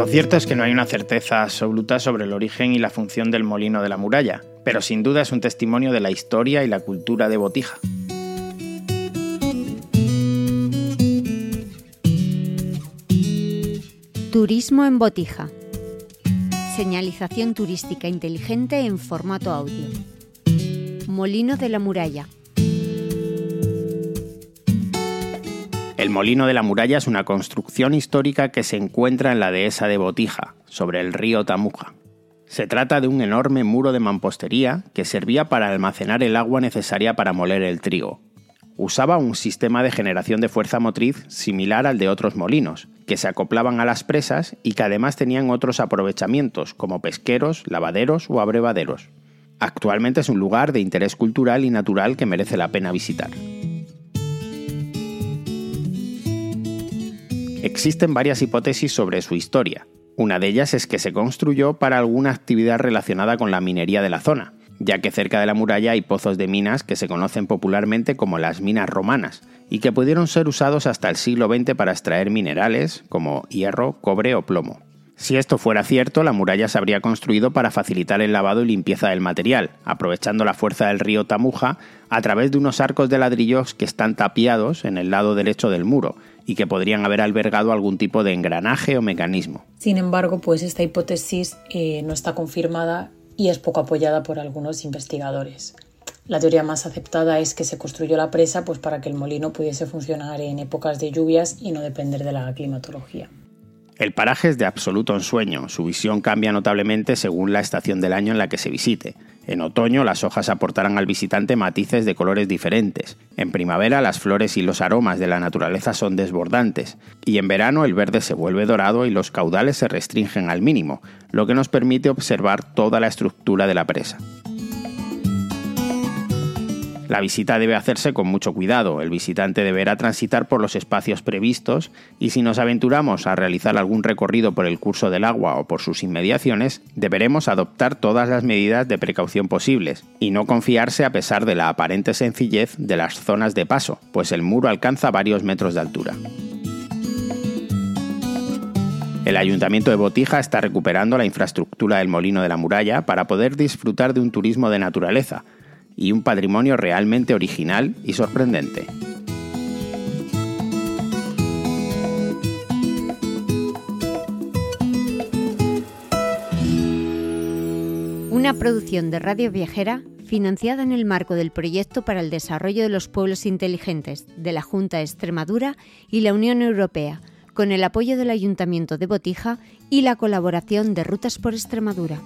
Lo cierto es que no hay una certeza absoluta sobre el origen y la función del molino de la muralla, pero sin duda es un testimonio de la historia y la cultura de Botija. Turismo en Botija. Señalización turística inteligente en formato audio. Molino de la Muralla. El Molino de la Muralla es una construcción histórica que se encuentra en la dehesa de Botija, sobre el río Tamuja. Se trata de un enorme muro de mampostería que servía para almacenar el agua necesaria para moler el trigo, usaba un sistema de generación de fuerza motriz similar al de otros molinos, que se acoplaban a las presas y que además tenían otros aprovechamientos como pesqueros, lavaderos o abrevaderos. Actualmente es un lugar de interés cultural y natural que merece la pena visitar. Existen varias hipótesis sobre su historia. Una de ellas es que se construyó para alguna actividad relacionada con la minería de la zona, ya que cerca de la muralla hay pozos de minas que se conocen popularmente como las minas romanas y que pudieron ser usados hasta el siglo XX para extraer minerales como hierro, cobre o plomo. Si esto fuera cierto, la muralla se habría construido para facilitar el lavado y limpieza del material, aprovechando la fuerza del río Tamuja a través de unos arcos de ladrillos que están tapiados en el lado derecho del muro y que podrían haber albergado algún tipo de engranaje o mecanismo. Sin embargo, pues esta hipótesis eh, no está confirmada y es poco apoyada por algunos investigadores. La teoría más aceptada es que se construyó la presa pues, para que el molino pudiese funcionar en épocas de lluvias y no depender de la climatología. El paraje es de absoluto ensueño, su visión cambia notablemente según la estación del año en la que se visite. En otoño las hojas aportarán al visitante matices de colores diferentes. En primavera las flores y los aromas de la naturaleza son desbordantes. Y en verano el verde se vuelve dorado y los caudales se restringen al mínimo, lo que nos permite observar toda la estructura de la presa. La visita debe hacerse con mucho cuidado, el visitante deberá transitar por los espacios previstos y si nos aventuramos a realizar algún recorrido por el curso del agua o por sus inmediaciones, deberemos adoptar todas las medidas de precaución posibles y no confiarse a pesar de la aparente sencillez de las zonas de paso, pues el muro alcanza varios metros de altura. El Ayuntamiento de Botija está recuperando la infraestructura del Molino de la Muralla para poder disfrutar de un turismo de naturaleza, y un patrimonio realmente original y sorprendente. Una producción de Radio Viajera financiada en el marco del Proyecto para el Desarrollo de los Pueblos Inteligentes de la Junta de Extremadura y la Unión Europea, con el apoyo del Ayuntamiento de Botija y la colaboración de Rutas por Extremadura.